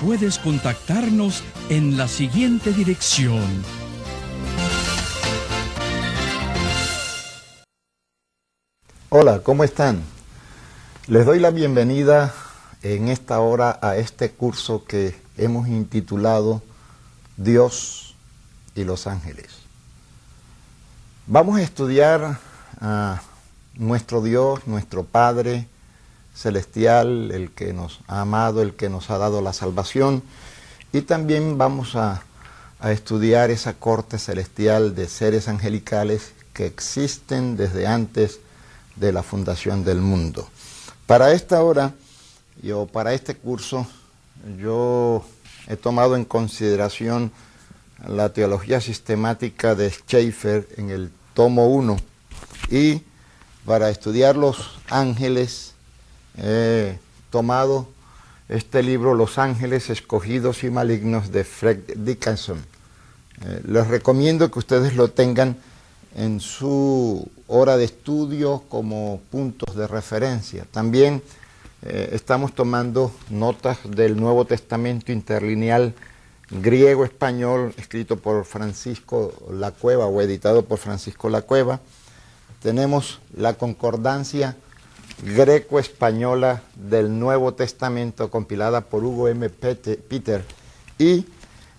puedes contactarnos en la siguiente dirección. Hola, ¿cómo están? Les doy la bienvenida en esta hora a este curso que hemos intitulado Dios y los ángeles. Vamos a estudiar a nuestro Dios, nuestro Padre, celestial, el que nos ha amado, el que nos ha dado la salvación. Y también vamos a, estudiar esa corte celestial de seres angelicales que existen desde antes de la fundación del mundo. Para esta hora, o para este curso, yo he tomado en consideración la teología sistemática de Schaeffer en el tomo 1 y para estudiar los ángeles he tomado este libro Los Ángeles Escogidos y Malignos de Fred Dickinson. Eh, les recomiendo que ustedes lo tengan en su hora de estudio como puntos de referencia. También eh, estamos tomando notas del Nuevo Testamento interlineal griego-español escrito por Francisco La Cueva o editado por Francisco La Cueva. Tenemos la concordancia greco-española del Nuevo Testamento compilada por Hugo M. Peter y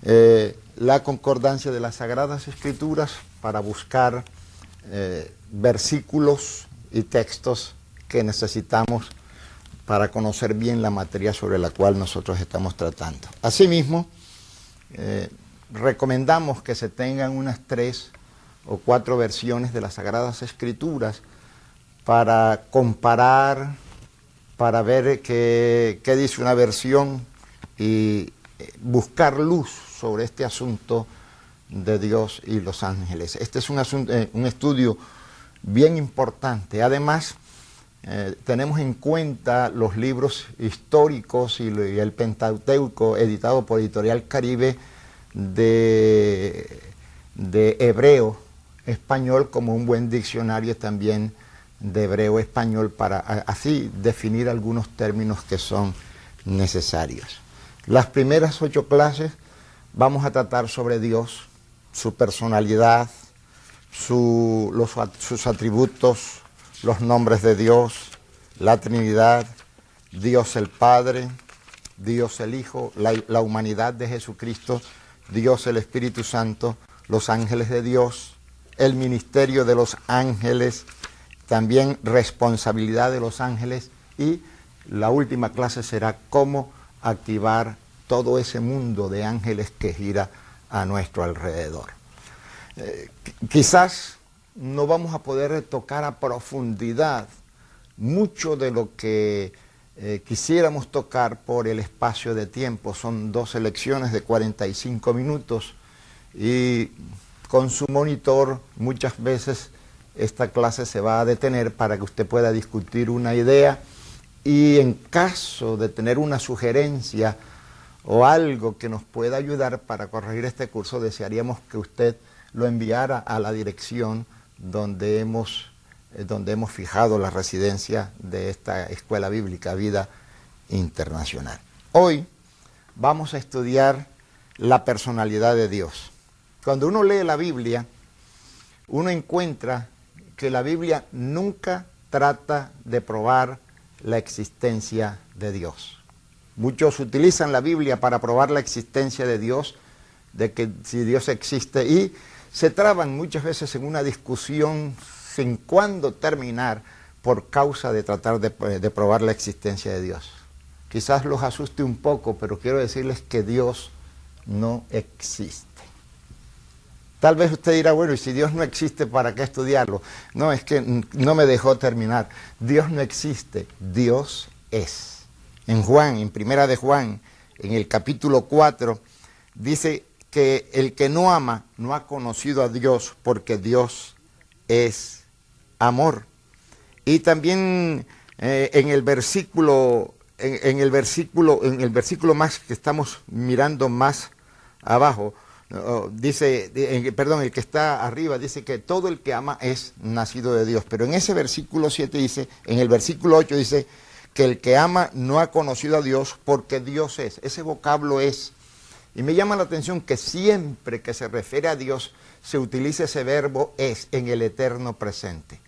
eh, la concordancia de las Sagradas Escrituras para buscar eh, versículos y textos que necesitamos para conocer bien la materia sobre la cual nosotros estamos tratando. Asimismo, eh, recomendamos que se tengan unas tres o cuatro versiones de las Sagradas Escrituras para comparar, para ver qué, dice una versión y eh, buscar luz sobre este asunto de Dios y los ángeles. Este es un, asunto, eh, un estudio bien importante. Además, eh, tenemos en cuenta los libros históricos y, el Pentateuco editado por Editorial Caribe de, de hebreo español como un buen diccionario también de hebreo español para así definir algunos términos que son necesarios. Las primeras ocho clases vamos a tratar sobre Dios, su personalidad, sus atributos, los nombres de Dios, la Trinidad, Dios el Padre, Dios el Hijo, la, la humanidad de Jesucristo, Dios el Espíritu Santo, los ángeles de Dios, el ministerio de los ángeles, también responsabilidad de los ángeles y la última clase será cómo activar todo ese mundo de ángeles que gira a nuestro alrededor. Eh, quizás no vamos a poder tocar a profundidad mucho de lo que eh, quisiéramos tocar por el espacio de tiempo. Son dos elecciones de 45 minutos y con su monitor muchas veces esta clase se va a detener para que usted pueda discutir una idea y en caso de tener una sugerencia o algo que nos pueda ayudar para corregir este curso, desearíamos que usted lo enviara a la dirección donde hemos, eh, donde hemos fijado la residencia de esta escuela bíblica Vida Internacional. Hoy vamos a estudiar la personalidad de Dios. Cuando uno lee la Biblia, uno encuentra que la Biblia nunca trata de probar la existencia de Dios. Muchos utilizan la Biblia para probar la existencia de Dios, de que si Dios existe, y se traban muchas veces en una discusión sin cuándo terminar por causa de tratar de, de probar la existencia de Dios. Quizás los asuste un poco, pero quiero decirles que Dios no existe. Tal vez usted dirá, bueno, y si Dios no existe, ¿para qué estudiarlo? No, es que no me dejó terminar. Dios no existe, Dios es. En Juan, en Primera de Juan, en el capítulo 4, dice que el que no ama no ha conocido a Dios porque Dios es amor. Y también eh, en el versículo, en, el versículo, en el versículo más que estamos mirando más abajo, dice, perdón, el que está arriba dice que todo el que ama es nacido de Dios. Pero en ese versículo 7 dice, en el versículo 8 dice que el que ama no ha conocido a Dios porque Dios es. Ese vocablo es. Y me llama la atención que siempre que se refiere a Dios se utiliza ese verbo es en el eterno presente.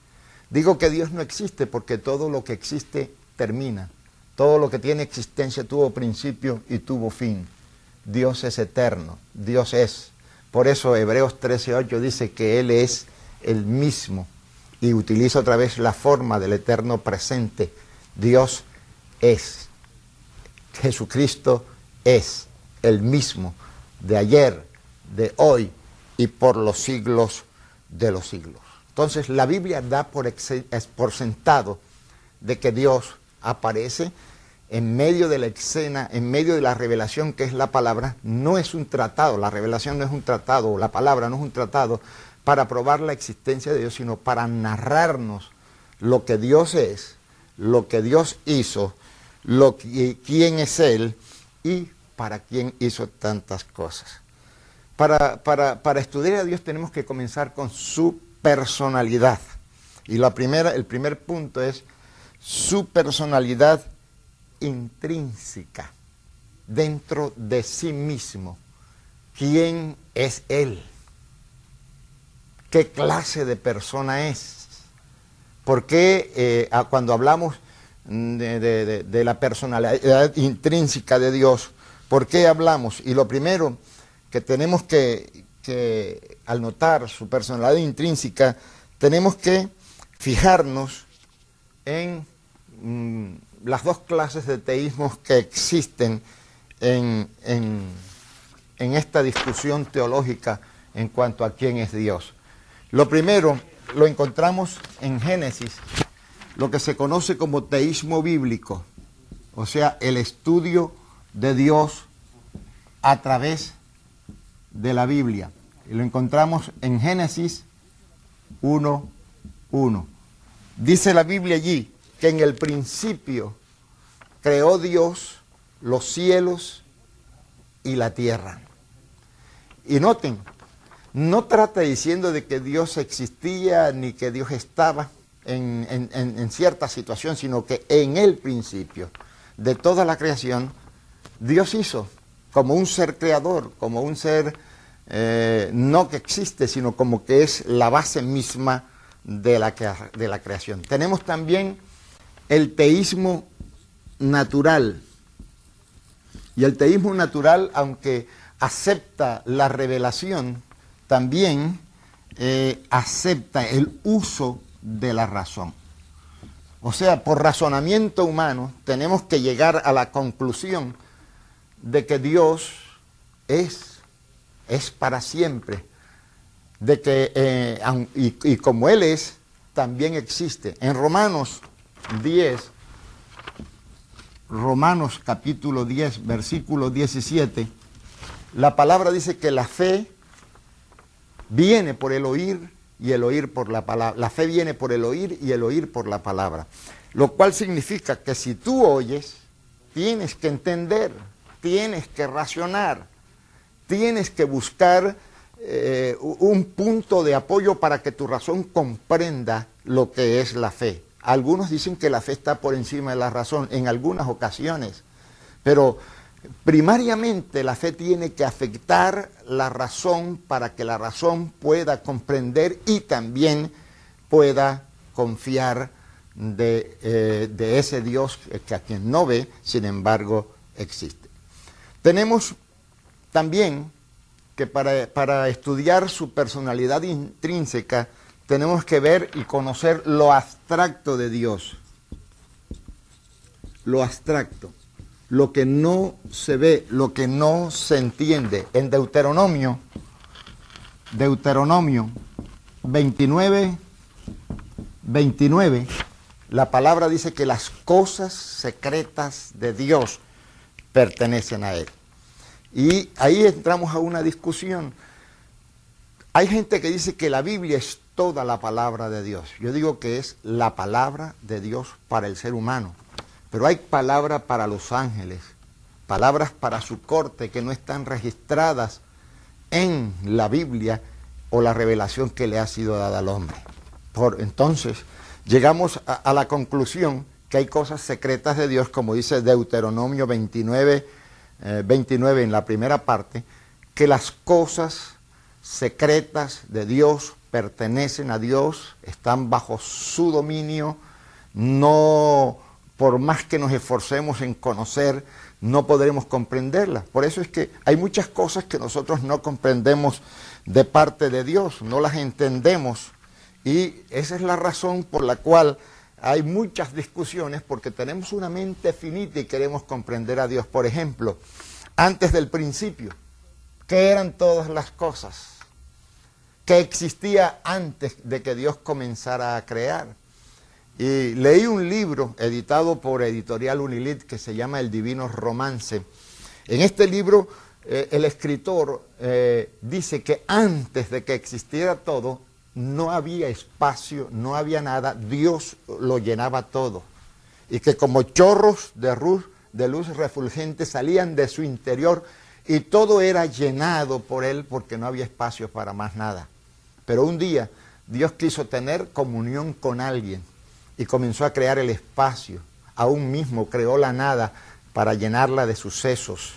Digo que Dios no existe porque todo lo que existe termina. Todo lo que tiene existencia tuvo principio y tuvo fin. Dios es eterno, Dios es. Por eso Hebreos 13:8 dice que Él es el mismo y utiliza otra vez la forma del eterno presente. Dios es. Jesucristo es el mismo de ayer, de hoy y por los siglos de los siglos. Entonces la Biblia da por, por sentado de que Dios aparece en medio de la escena, en medio de la revelación que es la palabra, no es un tratado, la revelación no es un tratado, la palabra no es un tratado para probar la existencia de Dios, sino para narrarnos lo que Dios es, lo que Dios hizo, lo quién es Él y para quién hizo tantas cosas. Para, para, para estudiar a Dios tenemos que comenzar con su personalidad. Y la primera, el primer punto es su personalidad intrínseca dentro de sí mismo. ¿Quién es Él? ¿Qué clase de persona es? ¿Por qué eh, cuando hablamos de, la personalidad intrínseca de Dios, por qué hablamos? Y lo primero que tenemos que, que al notar su personalidad intrínseca, tenemos que fijarnos en mm, las dos clases de teísmos que existen en, esta discusión teológica en cuanto a quién es Dios. Lo primero lo encontramos en Génesis, lo que se conoce como teísmo bíblico, o sea, el estudio de Dios a través de la Biblia. Y lo encontramos en Génesis 1.1. Dice la Biblia allí, que en el principio creó Dios los cielos y la tierra. Y noten, no trata diciendo de que Dios existía ni que Dios estaba en, cierta situación, sino que en el principio de toda la creación, Dios hizo como un ser creador, como un ser eh, no que existe, sino como que es la base misma de la, de la creación. Tenemos también el teísmo natural. Y el teísmo natural, aunque acepta la revelación, también eh, acepta el uso de la razón. O sea, por razonamiento humano tenemos que llegar a la conclusión de que Dios es, es para siempre, de que, eh, y, y como Él es, también existe. En Romanos 10, Romanos capítulo 10, versículo 17, la palabra dice que la fe viene por el oír y el oír por la palabra. La fe viene por el oír y el oír por la palabra. Lo cual significa que si tú oyes, tienes que entender, tienes que racionar, tienes que buscar eh, un punto de apoyo para que tu razón comprenda lo que es la fe. Algunos dicen que la fe está por encima de la razón en algunas ocasiones, pero primariamente la fe tiene que afectar la razón para que la razón pueda comprender y también pueda confiar de, eh, ese Dios que a quien no ve, sin embargo, existe. Tenemos también que para, para estudiar su personalidad intrínseca, tenemos que ver y conocer lo abstracto de Dios. Lo abstracto. lo que no se ve, lo que no se entiende. En Deuteronomio, Deuteronomio 29, 29, la palabra dice que las cosas secretas de Dios pertenecen a Él. Y ahí entramos a una discusión. Hay gente que dice que la Biblia es toda la palabra de Dios. Yo digo que es la palabra de Dios para el ser humano. Pero hay palabras para los ángeles, palabras para su corte que no están registradas en la Biblia o la revelación que le ha sido dada al hombre. Por entonces, llegamos a, la conclusión que hay cosas secretas de Dios, como dice Deuteronomio 29, 29 eh, en la primera parte, que las cosas secretas de Dios pertenecen a Dios, están bajo su dominio, no por más que nos esforcemos en conocer, no podremos comprenderlas. Por eso es que hay muchas cosas que nosotros no comprendemos de parte de Dios, no las entendemos. Y esa es la razón por la cual hay muchas discusiones, porque tenemos una mente finita y queremos comprender a Dios. Por ejemplo, antes del principio, ¿qué eran todas las cosas? Que existía antes de que Dios comenzara a crear. Y leí un libro editado por Editorial Unilit que se llama El Divino Romance. En este libro eh, el escritor eh, dice que antes de que existiera todo, no había espacio, no había nada, Dios lo llenaba todo. Y que como chorros de luz, de luz refulgente salían de su interior y todo era llenado por él porque no había espacio para más nada. Pero un día Dios quiso tener comunión con alguien y comenzó a crear el espacio. Aún mismo creó la nada para llenarla de sucesos.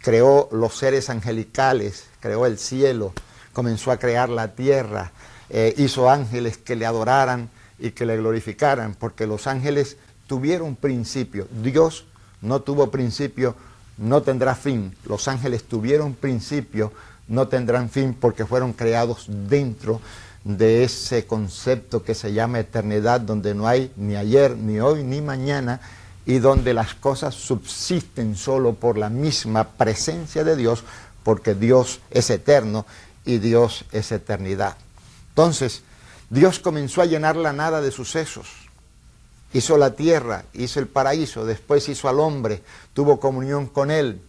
Creó los seres angelicales, creó el cielo, comenzó a crear la tierra, eh, hizo ángeles que le adoraran y que le glorificaran, porque los ángeles tuvieron principio. Dios no tuvo principio, no tendrá fin. Los ángeles tuvieron principio, no tendrán fin porque fueron creados dentro de ese concepto que se llama eternidad, donde no hay ni ayer, ni hoy, ni mañana, y donde las cosas subsisten solo por la misma presencia de Dios, porque Dios es eterno y Dios es eternidad. Entonces, Dios comenzó a llenar la nada de sucesos. Hizo la tierra, hizo el paraíso, después hizo al hombre, tuvo comunión con él,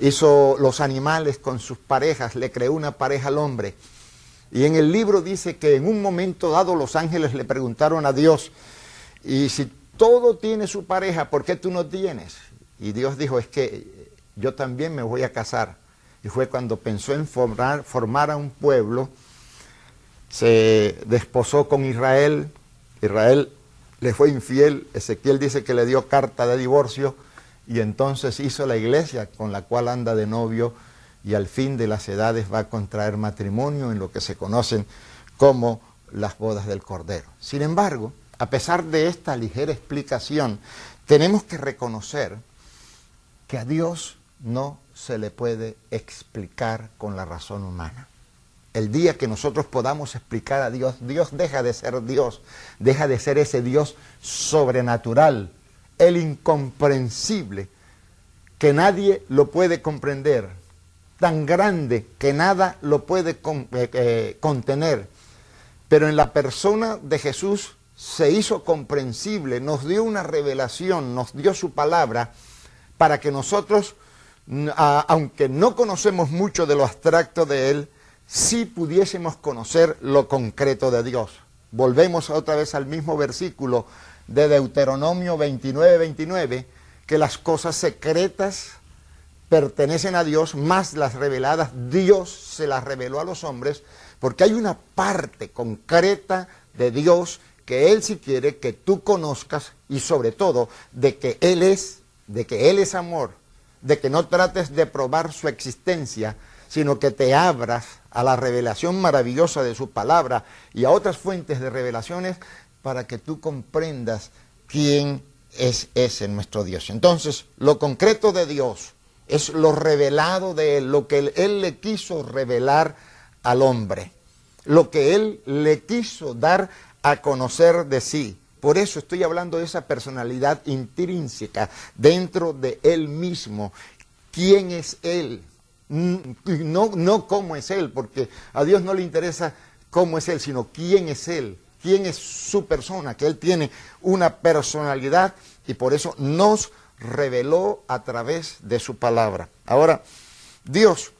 hizo los animales con sus parejas, le creó una pareja al hombre. Y en el libro dice que en un momento dado los ángeles le preguntaron a Dios, y si todo tiene su pareja, ¿por qué tú no tienes? Y Dios dijo, es que yo también me voy a casar. Y fue cuando pensó en formar, formar a un pueblo, se desposó con Israel, Israel le fue infiel, Ezequiel dice que le dio carta de divorcio, y entonces hizo la iglesia con la cual anda de novio y al fin de las edades va a contraer matrimonio en lo que se conocen como las bodas del Cordero. Sin embargo, a pesar de esta ligera explicación, tenemos que reconocer que a Dios no se le puede explicar con la razón humana. El día que nosotros podamos explicar a Dios, Dios deja de ser Dios, deja de ser ese Dios sobrenatural el incomprensible, que nadie lo puede comprender, tan grande que nada lo puede eh, eh, contener. Pero en la persona de Jesús se hizo comprensible, nos dio una revelación, nos dio su palabra, para que nosotros, aunque no conocemos mucho de lo abstracto de Él, sí pudiésemos conocer lo concreto de Dios. Volvemos otra vez al mismo versículo de Deuteronomio 29, 29, que las cosas secretas pertenecen a Dios, más las reveladas, Dios se las reveló a los hombres, porque hay una parte concreta de Dios que Él si quiere que tú conozcas y sobre todo de que Él es, de que Él es amor, de que no trates de probar su existencia, sino que te abras a la revelación maravillosa de su palabra y a otras fuentes de revelaciones para que tú comprendas quién es ese nuestro Dios. Entonces, lo concreto de Dios es lo revelado de Él, lo que Él, le quiso revelar al hombre, lo que Él le quiso dar a conocer de sí. Por eso estoy hablando de esa personalidad intrínseca dentro de Él mismo. ¿Quién es Él? No, no cómo es Él, porque a Dios no le interesa cómo es Él, sino quién es Él, quién es su persona, que Él tiene una personalidad y por eso nos reveló a través de su palabra. Ahora, Dios,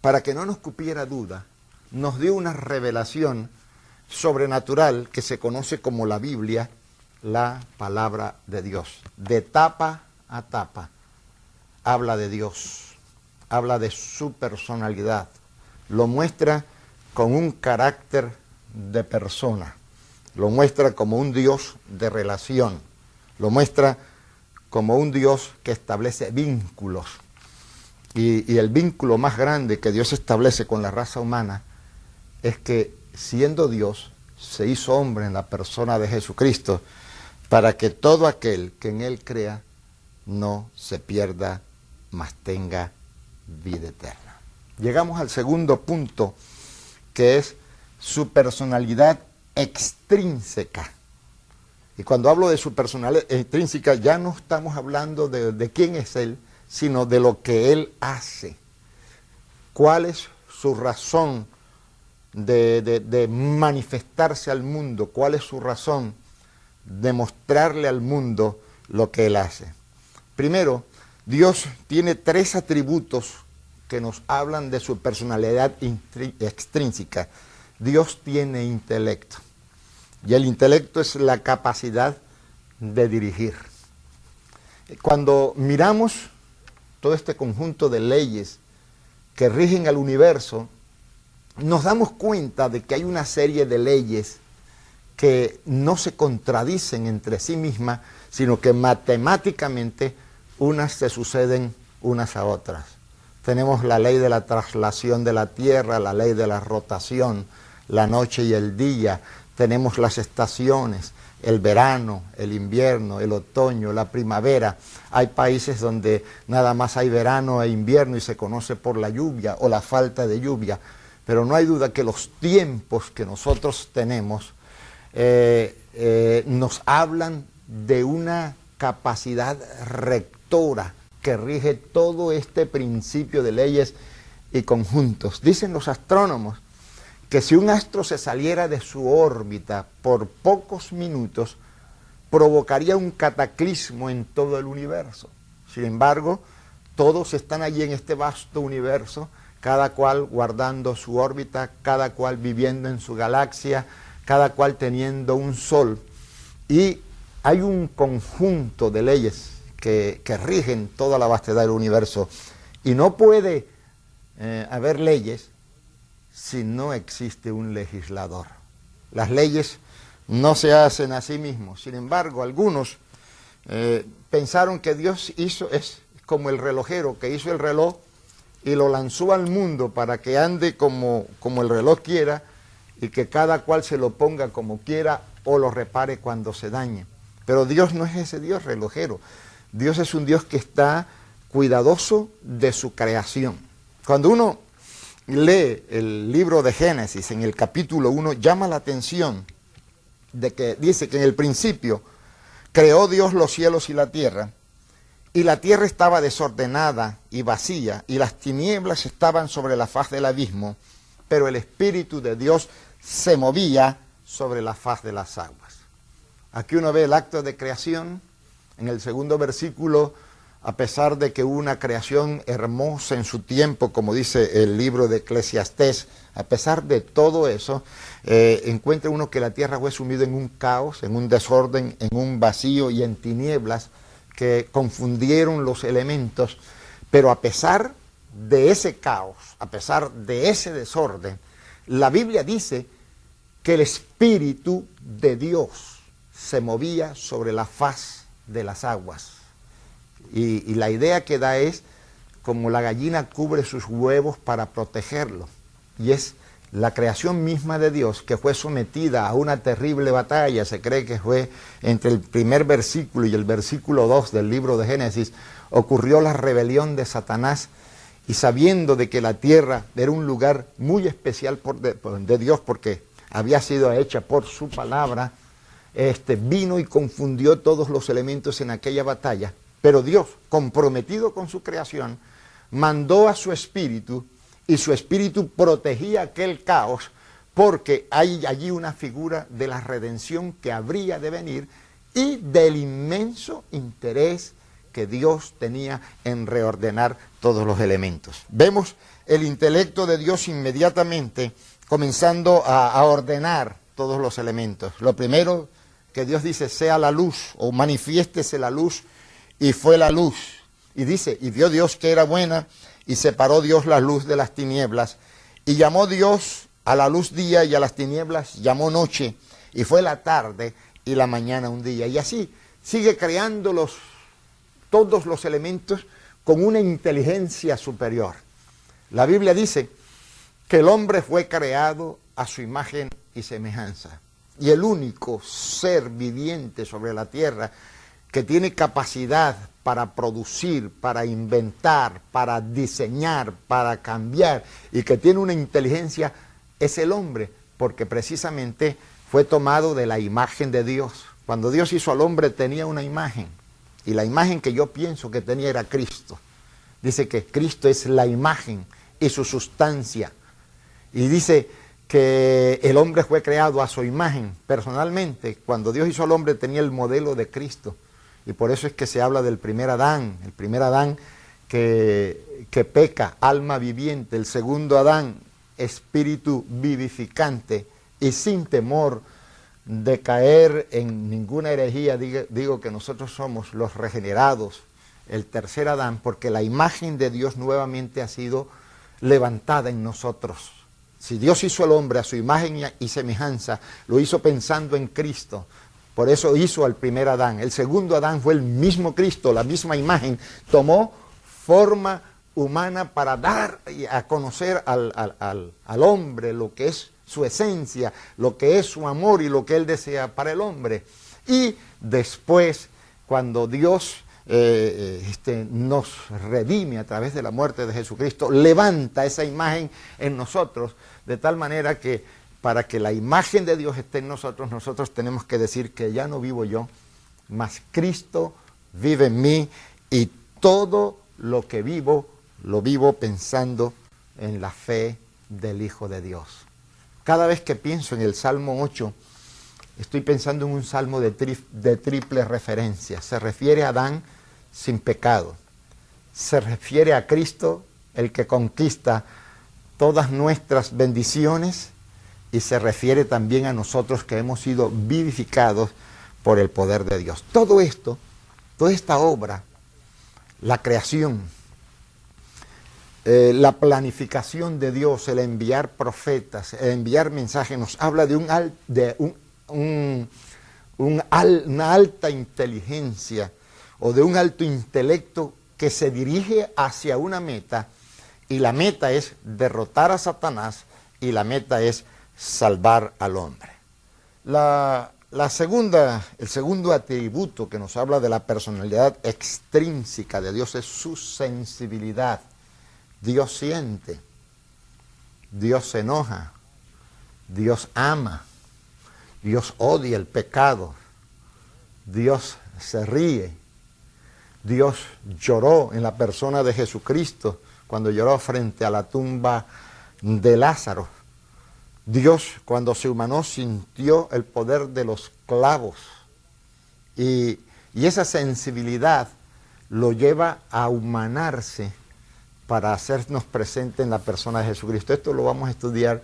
para que no nos cupiera duda, nos dio una revelación sobrenatural que se conoce como la Biblia, la palabra de Dios. De tapa a tapa habla de Dios, habla de su personalidad, lo muestra con un carácter de persona, lo muestra como un Dios de relación, lo muestra como un Dios que establece vínculos. Y, y el vínculo más grande que Dios establece con la raza humana es que siendo Dios, se hizo hombre en la persona de Jesucristo para que todo aquel que en Él crea no se pierda, mas tenga vida eterna. Llegamos al segundo punto, que es su personalidad extrínseca. Y cuando hablo de su personalidad extrínseca, ya no estamos hablando de, de quién es Él, sino de lo que Él hace. ¿Cuál es su razón de, manifestarse al mundo, cuál es su razón, de mostrarle al mundo lo que Él hace. Primero, Dios tiene tres atributos que nos hablan de su personalidad extrínseca. Dios tiene intelecto. Y el intelecto es la capacidad de dirigir. Cuando miramos todo este conjunto de leyes que rigen al universo, nos damos cuenta de que hay una serie de leyes que no se contradicen entre sí mismas, sino que matemáticamente unas se suceden unas a otras. Tenemos la ley de la traslación de la Tierra, la ley de la rotación, la noche y el día, tenemos las estaciones, el verano, el invierno, el otoño, la primavera. Hay países donde nada más hay verano e invierno y se conoce por la lluvia o la falta de lluvia pero no hay duda que los tiempos que nosotros tenemos eh, eh, nos hablan de una capacidad rectora que rige todo este principio de leyes y conjuntos. Dicen los astrónomos que si un astro se saliera de su órbita por pocos minutos, provocaría un cataclismo en todo el universo. Sin embargo, todos están allí en este vasto universo cada cual guardando su órbita, cada cual viviendo en su galaxia, cada cual teniendo un sol. Y hay un conjunto de leyes que, rigen toda la vastedad del universo. Y no puede eh, haber leyes si no existe un legislador. Las leyes no se hacen a sí mismos. Sin embargo, algunos eh, pensaron que Dios hizo, es como el relojero que hizo el reloj y lo lanzó al mundo para que ande como, como el reloj quiera y que cada cual se lo ponga como quiera o lo repare cuando se dañe. Pero Dios no es ese Dios relojero. Dios es un Dios que está cuidadoso de su creación. Cuando uno lee el libro de Génesis en el capítulo 1, llama la atención de que dice que en el principio creó Dios los cielos y la tierra y la tierra estaba desordenada y vacía, y las tinieblas estaban sobre la faz del abismo, pero el Espíritu de Dios se movía sobre la faz de las aguas. Aquí uno ve el acto de creación, en el segundo versículo, a pesar de que hubo una creación hermosa en su tiempo, como dice el libro de Eclesiastés, a pesar de todo eso, eh, encuentra uno que la tierra fue sumida en un caos, en un desorden, en un vacío y en tinieblas, que confundieron los elementos, pero a pesar de ese caos, a pesar de ese desorden, la Biblia dice que el Espíritu de Dios se movía sobre la faz de las aguas. Y, la idea que da es como la gallina cubre sus huevos para protegerlo. Y es la creación misma de Dios, que fue sometida a una terrible batalla, se cree que fue entre el primer versículo y el versículo 2 del libro de Génesis, ocurrió la rebelión de Satanás y sabiendo de que la tierra era un lugar muy especial de, de Dios porque había sido hecha por su palabra, este, vino y confundió todos los elementos en aquella batalla. Pero Dios, comprometido con su creación, mandó a su espíritu y su espíritu protegía aquel caos porque hay allí una figura de la redención que habría de venir y del inmenso interés que Dios tenía en reordenar todos los elementos. Vemos el intelecto de Dios inmediatamente comenzando a, ordenar todos los elementos. Lo primero que Dios dice, sea la luz o manifiéstese la luz, y fue la luz. Y dice, y vio Dios que era buena, y separó Dios la luz de las tinieblas, y llamó Dios a la luz día y a las tinieblas llamó noche, y fue la tarde y la mañana un día. Y así sigue creando los, todos los elementos con una inteligencia superior. La Biblia dice que el hombre fue creado a su imagen y semejanza. Y el único ser viviente sobre la tierra que tiene capacidad para producir, para inventar, para diseñar, para cambiar y que tiene una inteligencia es el hombre, porque precisamente fue tomado de la imagen de Dios. Cuando Dios hizo al hombre tenía una imagen y la imagen que yo pienso que tenía era Cristo. Dice que Cristo es la imagen y su sustancia. Y dice que el hombre fue creado a su imagen. Personalmente, cuando Dios hizo al hombre tenía el modelo de Cristo. Y por eso es que se habla del primer Adán, el primer Adán que, que peca, alma viviente, el segundo Adán, espíritu vivificante y sin temor de caer en ninguna herejía, digo, que nosotros somos los regenerados, el tercer Adán, porque la imagen de Dios nuevamente ha sido levantada en nosotros. Si Dios hizo al hombre a su imagen y semejanza, lo hizo pensando en Cristo. Por eso hizo al primer Adán. El segundo Adán fue el mismo Cristo, la misma imagen. Tomó forma humana para dar a conocer al, al, hombre lo que es su esencia, lo que es su amor y lo que él desea para el hombre. Y después, cuando Dios eh, eh, este, nos redime a través de la muerte de Jesucristo, levanta esa imagen en nosotros, de tal manera que para que la imagen de Dios esté en nosotros, nosotros tenemos que decir que ya no vivo yo, mas Cristo vive en mí y todo lo que vivo, lo vivo pensando en la fe del Hijo de Dios. Cada vez que pienso en el Salmo 8, estoy pensando en un salmo de, triple referencia. Se refiere a Adán sin pecado. Se refiere a Cristo, el que conquista todas nuestras bendiciones y se refiere también a nosotros que hemos sido vivificados por el poder de Dios. Todo esto, toda esta obra, la creación, eh, la planificación de Dios, el enviar profetas, el enviar mensajes, nos habla de, un, de un, una alta inteligencia o de un alto intelecto que se dirige hacia una meta y la meta es derrotar a Satanás y la meta es salvar al hombre. La, segunda, el segundo atributo que nos habla de la personalidad extrínseca de Dios es su sensibilidad. Dios siente, Dios se enoja, Dios ama, Dios odia el pecado, Dios se ríe, Dios lloró en la persona de Jesucristo cuando lloró frente a la tumba de Lázaro. Dios cuando se humanó sintió el poder de los clavos y, esa sensibilidad lo lleva a humanarse para hacernos presente en la persona de Jesucristo. Esto lo vamos a estudiar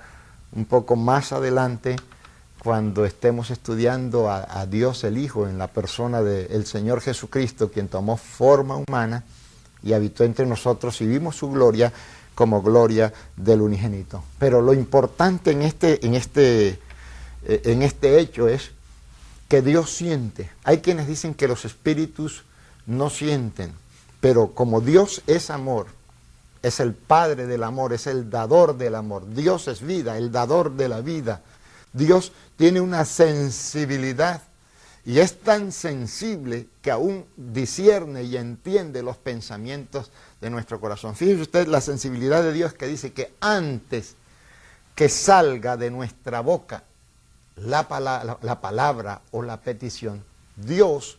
un poco más adelante cuando estemos estudiando a, Dios el Hijo en la persona del Señor Jesucristo, quien tomó forma humana y habitó entre nosotros y vimos su gloria como gloria del unigénito. Pero lo importante en este, en este, eh, en este hecho es que Dios siente. Hay quienes dicen que los espíritus no sienten, pero como Dios es amor, es el Padre del amor, es el dador del amor. Dios es vida, el dador de la vida. Dios tiene una sensibilidad y es tan sensible que aún discierne y entiende los pensamientos de nuestro corazón. Fíjese usted la sensibilidad de Dios que dice que antes que salga de nuestra boca la, la palabra o la petición, Dios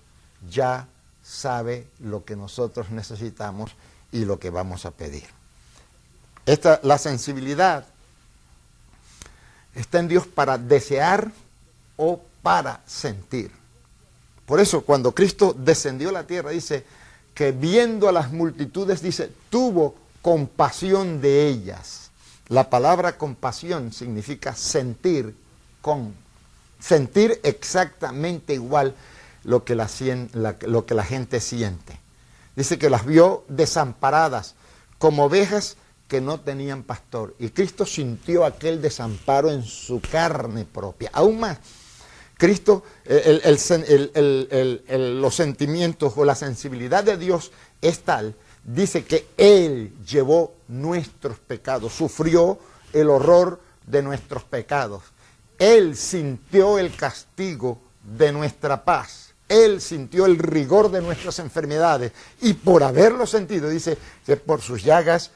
ya sabe lo que nosotros necesitamos y lo que vamos a pedir. Esta, la sensibilidad está en Dios para desear o para sentir. Por eso cuando Cristo descendió a la tierra dice que viendo a las multitudes dice tuvo compasión de ellas. La palabra compasión significa sentir con, sentir exactamente igual lo que la, lo que la gente siente. Dice que las vio desamparadas, como ovejas que no tenían pastor. Y Cristo sintió aquel desamparo en su carne propia. Aún más, Cristo, los sentimientos o la sensibilidad de Dios es tal, dice que Él llevó nuestros pecados, sufrió el horror de nuestros pecados. Él sintió el castigo de nuestra paz. Él sintió el rigor de nuestras enfermedades y por haberlo sentido, dice por sus llagas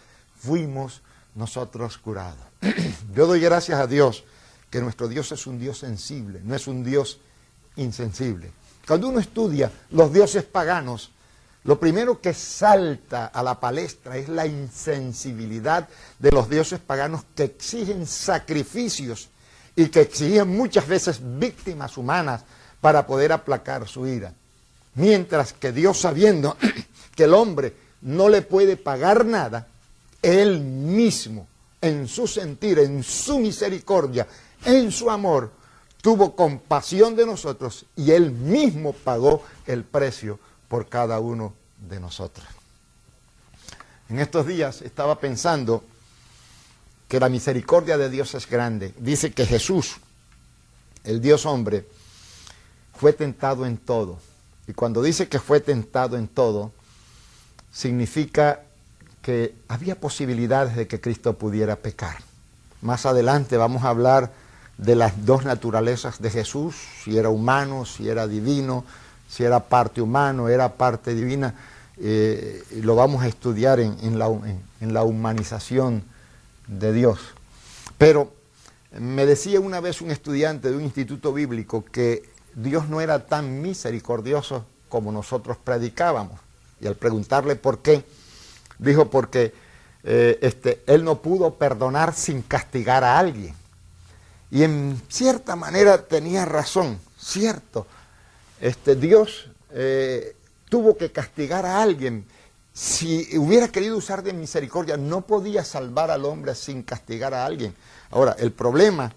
fuimos nosotros curados. Yo doy gracias a Dios que nuestro Dios es un Dios sensible, no es un Dios insensible. Cuando uno estudia los dioses paganos, lo primero que salta a la palestra es la insensibilidad de los dioses paganos que exigen sacrificios y que exigen muchas veces víctimas humanas para poder aplacar su ira. Mientras que Dios sabiendo que el hombre no le puede pagar nada, él mismo, en su sentir, en su misericordia, en su amor, tuvo compasión de nosotros y Él mismo pagó el precio por cada uno de nosotros. En estos días estaba pensando que la misericordia de Dios es grande. Dice que Jesús, el Dios hombre, fue tentado en todo. Y cuando dice que fue tentado en todo, significa que había posibilidades de que Cristo pudiera pecar. Más adelante vamos a hablar de las dos naturalezas de Jesús, si era humano, si era divino, si era parte humano, era parte divina. Eh, lo vamos a estudiar en, la, en la humanización de Dios. Pero me decía una vez un estudiante de un instituto bíblico que Dios no era tan misericordioso como nosotros predicábamos. Y al preguntarle por qué, Dijo porque eh, este, él no pudo perdonar sin castigar a alguien. Y en cierta manera tenía razón, cierto. Este, Dios eh, tuvo que castigar a alguien. Si hubiera querido usar de misericordia, no podía salvar al hombre sin castigar a alguien. Ahora, el problema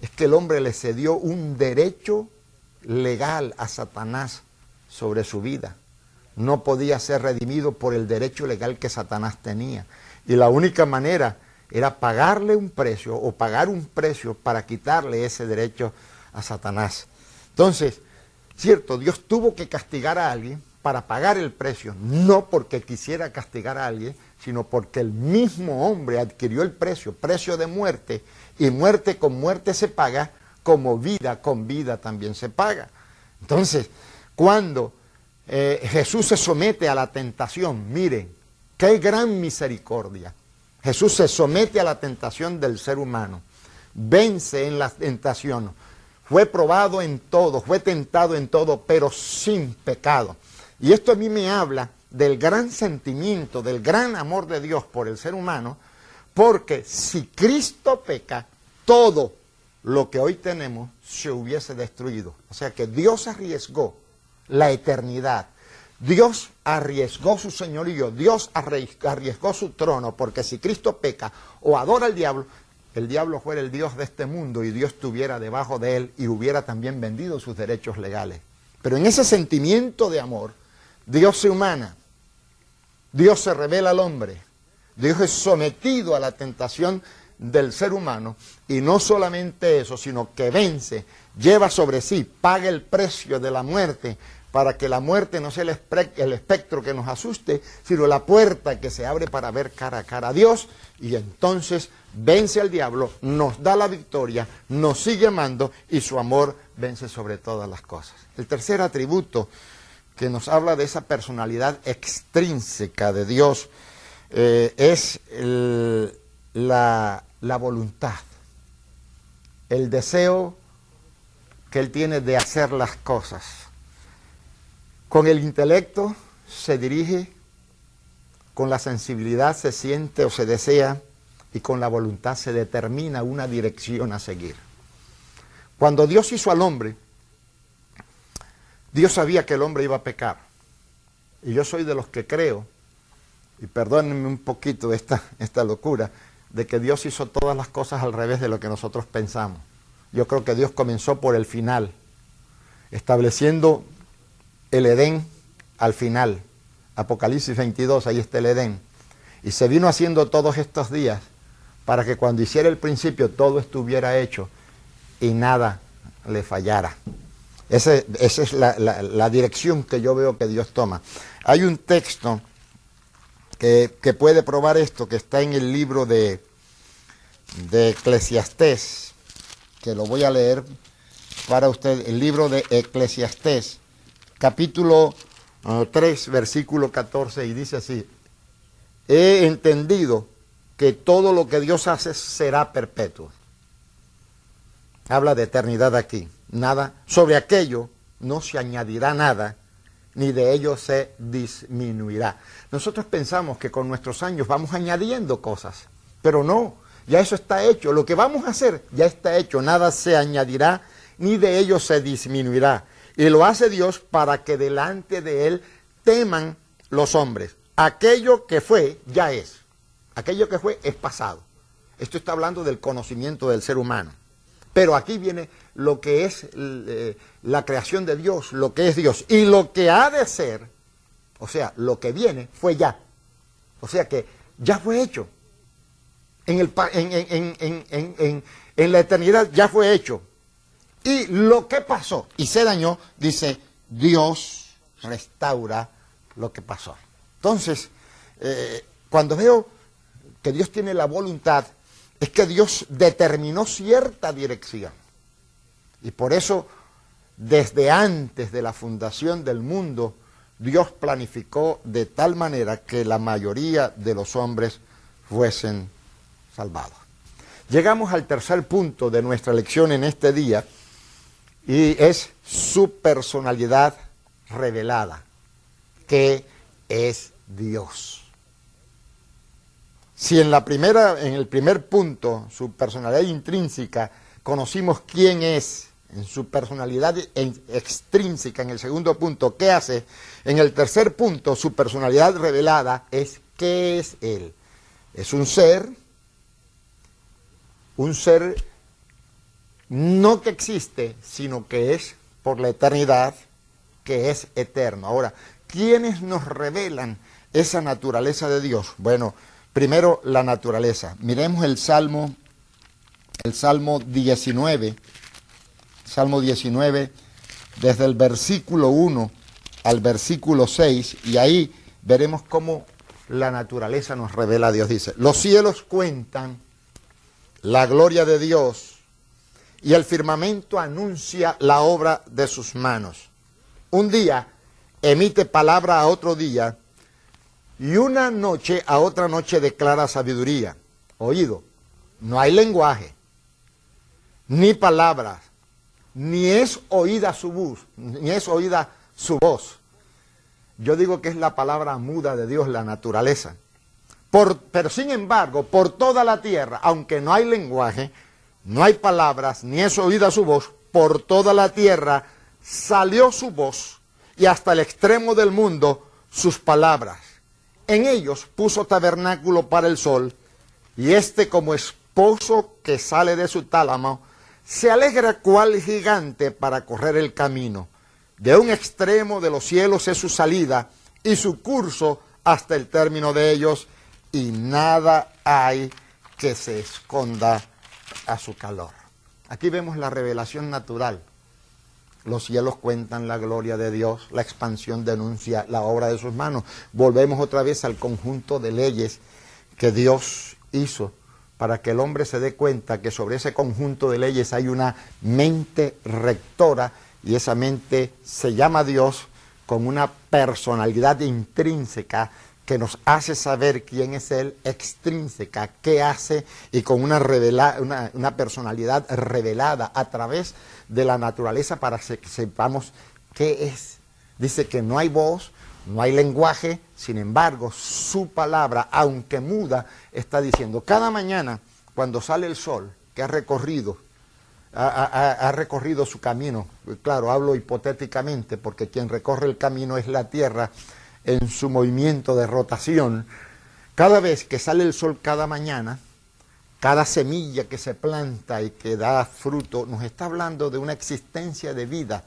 es que el hombre le cedió un derecho legal a Satanás sobre su vida no podía ser redimido por el derecho legal que Satanás tenía. Y la única manera era pagarle un precio o pagar un precio para quitarle ese derecho a Satanás. Entonces, cierto, Dios tuvo que castigar a alguien para pagar el precio, no porque quisiera castigar a alguien, sino porque el mismo hombre adquirió el precio, precio de muerte, y muerte con muerte se paga, como vida con vida también se paga. Entonces, cuando eh, Jesús se somete a la tentación. Miren, qué gran misericordia. Jesús se somete a la tentación del ser humano. Vence en la tentación. Fue probado en todo, fue tentado en todo, pero sin pecado. Y esto a mí me habla del gran sentimiento, del gran amor de Dios por el ser humano, porque si Cristo peca, todo lo que hoy tenemos se hubiese destruido. O sea que Dios arriesgó la eternidad. Dios arriesgó su señorío, Dios arriesgó su trono, porque si Cristo peca o adora al diablo, el diablo fuera el Dios de este mundo y Dios estuviera debajo de él y hubiera también vendido sus derechos legales. Pero en ese sentimiento de amor, Dios se humana, Dios se revela al hombre, Dios es sometido a la tentación del ser humano y no solamente eso, sino que vence, lleva sobre sí, paga el precio de la muerte para que la muerte no sea el, espectro que nos asuste, sino la puerta que se abre para ver cara a cara a Dios y entonces vence al diablo, nos da la victoria, nos sigue amando y su amor vence sobre todas las cosas. El tercer atributo que nos habla de esa personalidad extrínseca de Dios eh, es la, la voluntad, el deseo que él tiene de hacer las cosas. Con el intelecto se dirige, con la sensibilidad se siente o se desea y con la voluntad se determina una dirección a seguir. Cuando Dios hizo al hombre, Dios sabía que el hombre iba a pecar. Y yo soy de los que creo, y perdónenme un poquito esta, esta locura, de que Dios hizo todas las cosas al revés de lo que nosotros pensamos. Yo creo que Dios comenzó por el final, estableciendo el Edén al final. Apocalipsis 22, ahí está el Edén. Y se vino haciendo todos estos días para que cuando hiciera el principio todo estuviera hecho y nada le fallara. esa es la, dirección que yo veo que Dios toma. Hay un texto que, que puede probar esto, que está en el libro de, de Eclesiastés, que lo voy a leer para usted, el libro de Eclesiastés, capítulo 3, versículo 14, y dice así, he entendido que todo lo que Dios hace será perpetuo. Habla de eternidad aquí. Nada, sobre aquello no se añadirá nada, ni de ello se disminuirá. Nosotros pensamos que con nuestros años vamos añadiendo cosas, pero no, ya eso está hecho. Lo que vamos a hacer ya está hecho, nada se añadirá, ni de ello se disminuirá. Y lo hace Dios para que delante de Él teman los hombres. Aquello que fue, ya es. Aquello que fue es pasado. Esto está hablando del conocimiento del ser humano. Pero aquí viene lo que es eh, la creación de Dios, lo que es Dios. Y lo que ha de ser, o sea, lo que viene, fue ya. O sea que ya fue hecho. En, el, en la eternidad ya fue hecho. Y lo que pasó y se dañó, dice, Dios restaura lo que pasó. Entonces, eh, cuando veo que Dios tiene la voluntad, es que Dios determinó cierta dirección. Y por eso, desde antes de la fundación del mundo, Dios planificó de tal manera que la mayoría de los hombres fuesen salvados. Llegamos al tercer punto de nuestra lección en este día, y es su personalidad revelada, que es Dios. Si en la primera, en el primer punto, su personalidad intrínseca, conocimos quién es, en su personalidad extrínseca, en el segundo punto, qué hace, en el tercer punto, su personalidad revelada es qué es Él. Es un ser, un ser no que existe, sino que es por la eternidad, que es eterno. Ahora, ¿quiénes nos revelan esa naturaleza de Dios? Bueno, primero la naturaleza. Miremos el Salmo, el Salmo 19, Salmo 19, desde el versículo 1 al versículo 6, y ahí veremos cómo la naturaleza nos revela a Dios. Dice, los cielos cuentan la gloria de Dios y el firmamento anuncia la obra de sus manos. Un día emite palabra a otro día y una noche a otra noche declara sabiduría. Oído, no hay lenguaje, ni palabras, ni es oída su voz, ni es oída su voz. Yo digo que es la palabra muda de Dios, la naturaleza. Pero sin embargo, por toda la tierra, aunque no hay lenguaje, no hay palabras, ni es oída su voz, por toda la tierra salió su voz y hasta el extremo del mundo sus palabras. En ellos puso tabernáculo para el sol y éste como esposo que sale de su tálamo, se alegra cual gigante para correr el camino. De un extremo de los cielos es su salida y su curso hasta el término de ellos y nada hay que se esconda a su calor. Aquí vemos la revelación natural. Los cielos cuentan la gloria de Dios, la expansión denuncia la obra de sus manos. Volvemos otra vez al conjunto de leyes que Dios hizo para que el hombre se dé cuenta que sobre ese conjunto de leyes hay una mente rectora y esa mente se llama Dios con una personalidad intrínseca que nos hace saber quién es Él, extrínseca, qué hace y con una, una, una, personalidad revelada a través de la naturaleza para que sepamos qué es. Dice que no hay voz, no hay lenguaje, sin embargo, su palabra, aunque muda, está diciendo, cada mañana, cuando sale el sol, que ha recorrido, ha, recorrido su camino, claro, hablo hipotéticamente, porque quien recorre el camino es la tierra en su movimiento de rotación, cada vez que sale el sol cada mañana, cada semilla que se planta y que da fruto, nos está hablando de una existencia de vida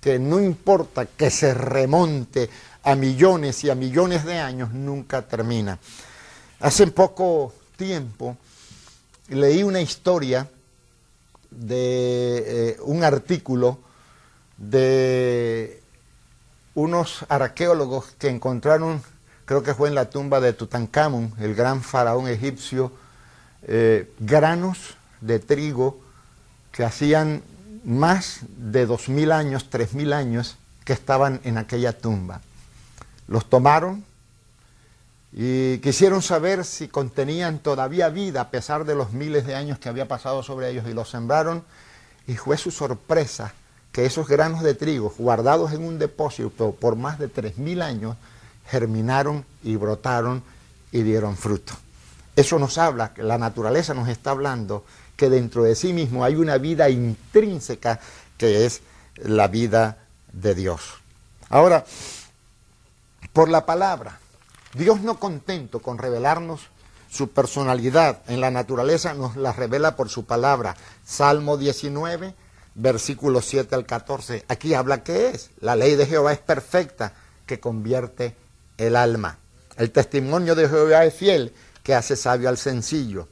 que no importa que se remonte a millones y a millones de años, nunca termina. Hace poco tiempo leí una historia de eh, un artículo de unos arqueólogos que encontraron, creo que fue en la tumba de Tutankamón, el gran faraón egipcio, eh, granos de trigo que hacían más de dos mil años, tres mil años que estaban en aquella tumba. Los tomaron y quisieron saber si contenían todavía vida a pesar de los miles de años que había pasado sobre ellos y los sembraron y fue su sorpresa que esos granos de trigo guardados en un depósito por más de 3.000 años germinaron y brotaron y dieron fruto. Eso nos habla, la naturaleza nos está hablando que dentro de sí mismo hay una vida intrínseca que es la vida de Dios. Ahora, por la palabra, Dios no contento con revelarnos su personalidad en la naturaleza, nos la revela por su palabra. Salmo 19, versículos 7 al 14. Aquí habla que es. La ley de Jehová es perfecta, que convierte el alma. El testimonio de Jehová es fiel, que hace sabio al sencillo.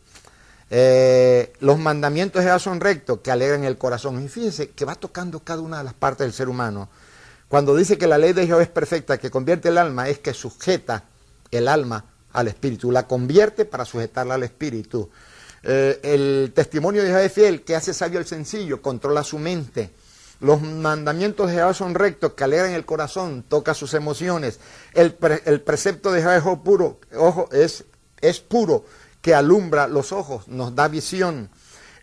Eh, los mandamientos de Jehová son rectos, que alegran el corazón. Y fíjense que va tocando cada una de las partes del ser humano. Cuando dice que la ley de Jehová es perfecta, que convierte el alma, es que sujeta el alma al espíritu, la convierte para sujetarla al espíritu. Eh, el testimonio de Jehová es fiel, que hace sabio el sencillo, controla su mente. Los mandamientos de Jehová son rectos, que alegran el corazón, toca sus emociones. El, precepto de Jehová es puro, ojo, es, es puro, que alumbra los ojos, nos da visión.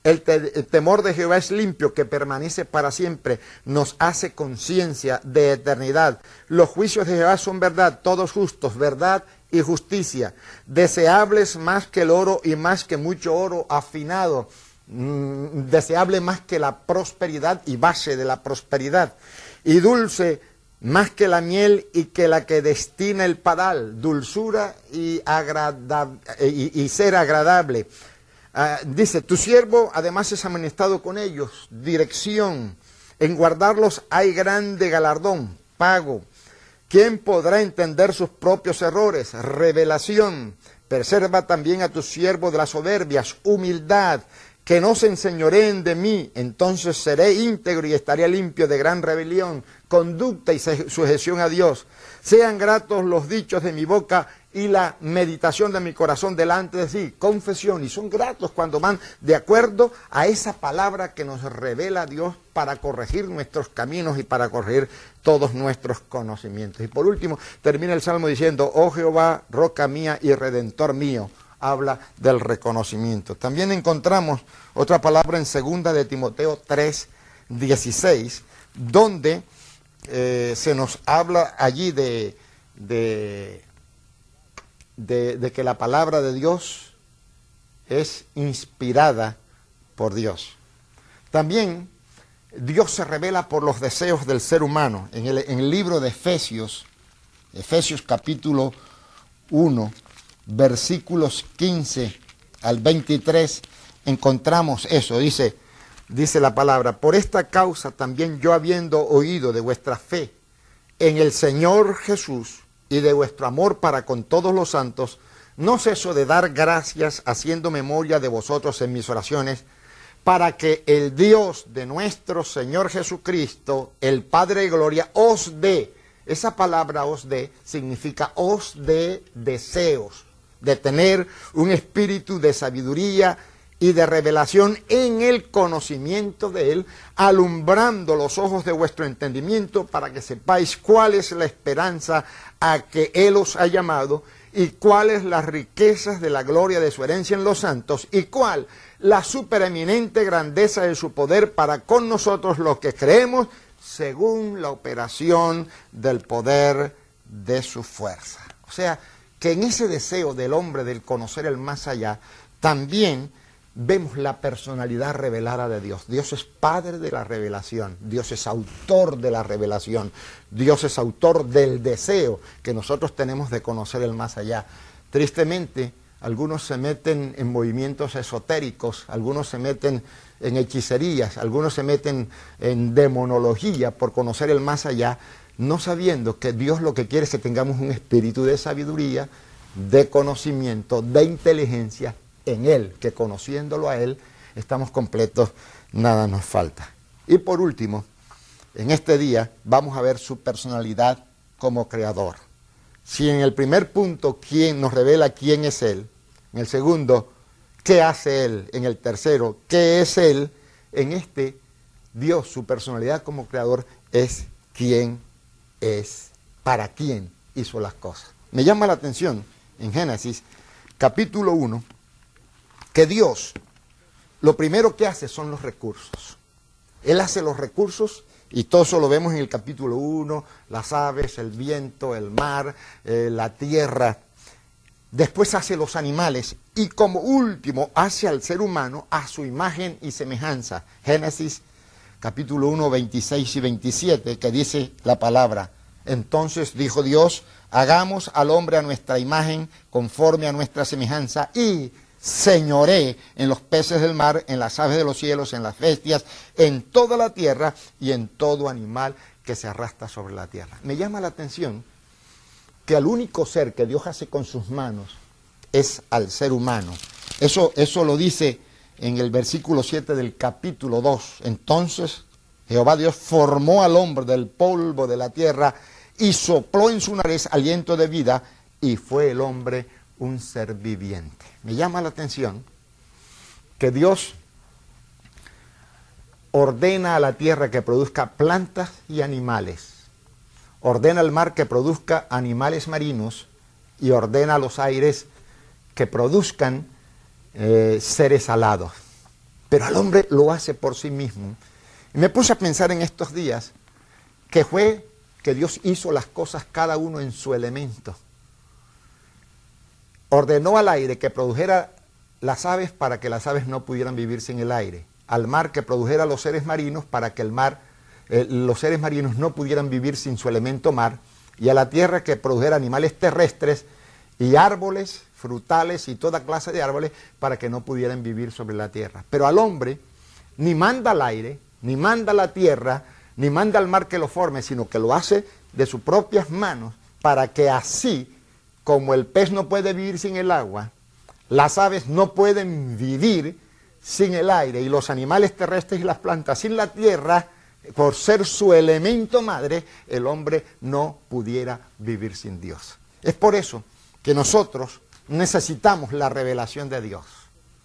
El, el, temor de Jehová es limpio, que permanece para siempre, nos hace conciencia de eternidad. Los juicios de Jehová son verdad, todos justos, verdad y justicia, deseables más que el oro y más que mucho oro afinado, mm, deseable más que la prosperidad y base de la prosperidad, y dulce más que la miel y que la que destina el padal, dulzura y, y, ser agradable. Ah, dice, tu siervo además es amonestado con ellos, dirección, en guardarlos hay grande galardón, pago. ¿Quién podrá entender sus propios errores? Revelación. Preserva también a tus siervos de las soberbias, humildad, que no se enseñoreen de mí, entonces seré íntegro y estaré limpio de gran rebelión, conducta y sujeción a Dios. Sean gratos los dichos de mi boca y la meditación de mi corazón delante de sí, confesión, y son gratos cuando van de acuerdo a esa palabra que nos revela Dios para corregir nuestros caminos y para corregir todos nuestros conocimientos. Y por último, termina el Salmo diciendo, oh Jehová, roca mía y redentor mío, habla del reconocimiento. También encontramos otra palabra en segunda de Timoteo 3, 16, donde eh, se nos habla allí de de, que la palabra de Dios es inspirada por Dios. También Dios se revela por los deseos del ser humano. En el, en el, libro de Efesios, Efesios capítulo 1, versículos 15 al 23, encontramos eso. Dice, dice la palabra, por esta causa también yo habiendo oído de vuestra fe en el Señor Jesús, y de vuestro amor para con todos los santos, no ceso de dar gracias haciendo memoria de vosotros en mis oraciones, para que el Dios de nuestro Señor Jesucristo, el Padre de Gloria, os dé, esa palabra os dé significa os dé deseos, de tener un espíritu de sabiduría y de revelación en el conocimiento de Él, alumbrando los ojos de vuestro entendimiento para que sepáis cuál es la esperanza a que Él os ha llamado y cuáles las riquezas de la gloria de su herencia en los santos y cuál la supereminente grandeza de su poder para con nosotros los que creemos según la operación del poder de su fuerza. O sea, que en ese deseo del hombre del conocer el más allá, también vemos la personalidad revelada de Dios. Dios es padre de la revelación, Dios es autor de la revelación, Dios es autor del deseo que nosotros tenemos de conocer el más allá. Tristemente, algunos se meten en movimientos esotéricos, algunos se meten en hechicerías, algunos se meten en demonología por conocer el más allá, no sabiendo que Dios lo que quiere es que tengamos un espíritu de sabiduría, de conocimiento, de inteligencia en Él, que conociéndolo a Él estamos completos, nada nos falta. Y por último, en este día vamos a ver su personalidad como creador. Si en el primer punto quién nos revela quién es Él, en el segundo, qué hace Él, en el tercero, qué es Él, en este Dios, su personalidad como creador, es quién es, para quién hizo las cosas. Me llama la atención en Génesis capítulo 1, que Dios lo primero que hace son los recursos. Él hace los recursos y todo eso lo vemos en el capítulo 1, las aves, el viento, el mar, eh, la tierra. Después hace los animales y como último hace al ser humano a su imagen y semejanza. Génesis capítulo 1, 26 y 27, que dice la palabra. Entonces dijo Dios, hagamos al hombre a nuestra imagen, conforme a nuestra semejanza, y señoré en los peces del mar, en las aves de los cielos, en las bestias, en toda la tierra y en todo animal que se arrastra sobre la tierra. Me llama la atención que al único ser que Dios hace con sus manos es al ser humano. Eso, eso lo dice en el versículo 7 del capítulo 2. Entonces Jehová Dios formó al hombre del polvo de la tierra y sopló en su nariz aliento de vida y fue el hombre un ser viviente. Me llama la atención que Dios ordena a la tierra que produzca plantas y animales, ordena al mar que produzca animales marinos y ordena a los aires que produzcan eh, seres alados. Pero al hombre lo hace por sí mismo. Y me puse a pensar en estos días que fue que Dios hizo las cosas cada uno en su elemento ordenó al aire que produjera las aves para que las aves no pudieran vivir sin el aire, al mar que produjera los seres marinos para que el mar, eh, los seres marinos no pudieran vivir sin su elemento mar, y a la tierra que produjera animales terrestres y árboles, frutales y toda clase de árboles para que no pudieran vivir sobre la tierra. Pero al hombre ni manda al aire, ni manda la tierra, ni manda al mar que lo forme, sino que lo hace de sus propias manos para que así como el pez no puede vivir sin el agua, las aves no pueden vivir sin el aire y los animales terrestres y las plantas sin la tierra, por ser su elemento madre, el hombre no pudiera vivir sin Dios. Es por eso que nosotros necesitamos la revelación de Dios,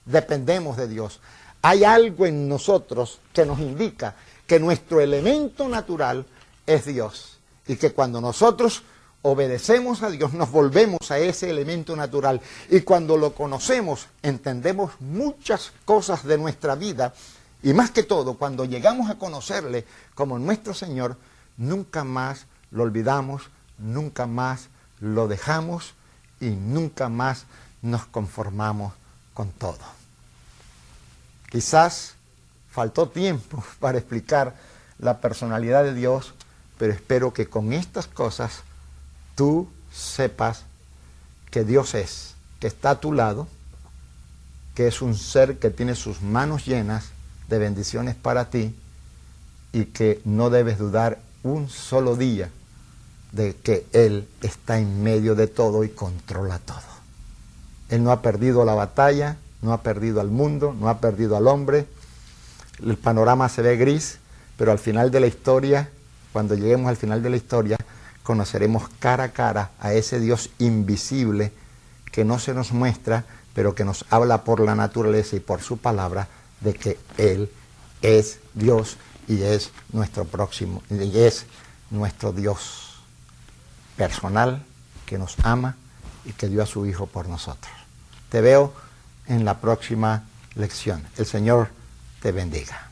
dependemos de Dios. Hay algo en nosotros que nos indica que nuestro elemento natural es Dios y que cuando nosotros obedecemos a Dios, nos volvemos a ese elemento natural y cuando lo conocemos entendemos muchas cosas de nuestra vida y más que todo cuando llegamos a conocerle como nuestro Señor, nunca más lo olvidamos, nunca más lo dejamos y nunca más nos conformamos con todo. Quizás faltó tiempo para explicar la personalidad de Dios, pero espero que con estas cosas tú sepas que Dios es, que está a tu lado, que es un ser que tiene sus manos llenas de bendiciones para ti y que no debes dudar un solo día de que Él está en medio de todo y controla todo. Él no ha perdido la batalla, no ha perdido al mundo, no ha perdido al hombre. El panorama se ve gris, pero al final de la historia, cuando lleguemos al final de la historia, conoceremos cara a cara a ese Dios invisible que no se nos muestra, pero que nos habla por la naturaleza y por su palabra de que Él es Dios y es nuestro próximo, y es nuestro Dios personal que nos ama y que dio a su Hijo por nosotros. Te veo en la próxima lección. El Señor te bendiga.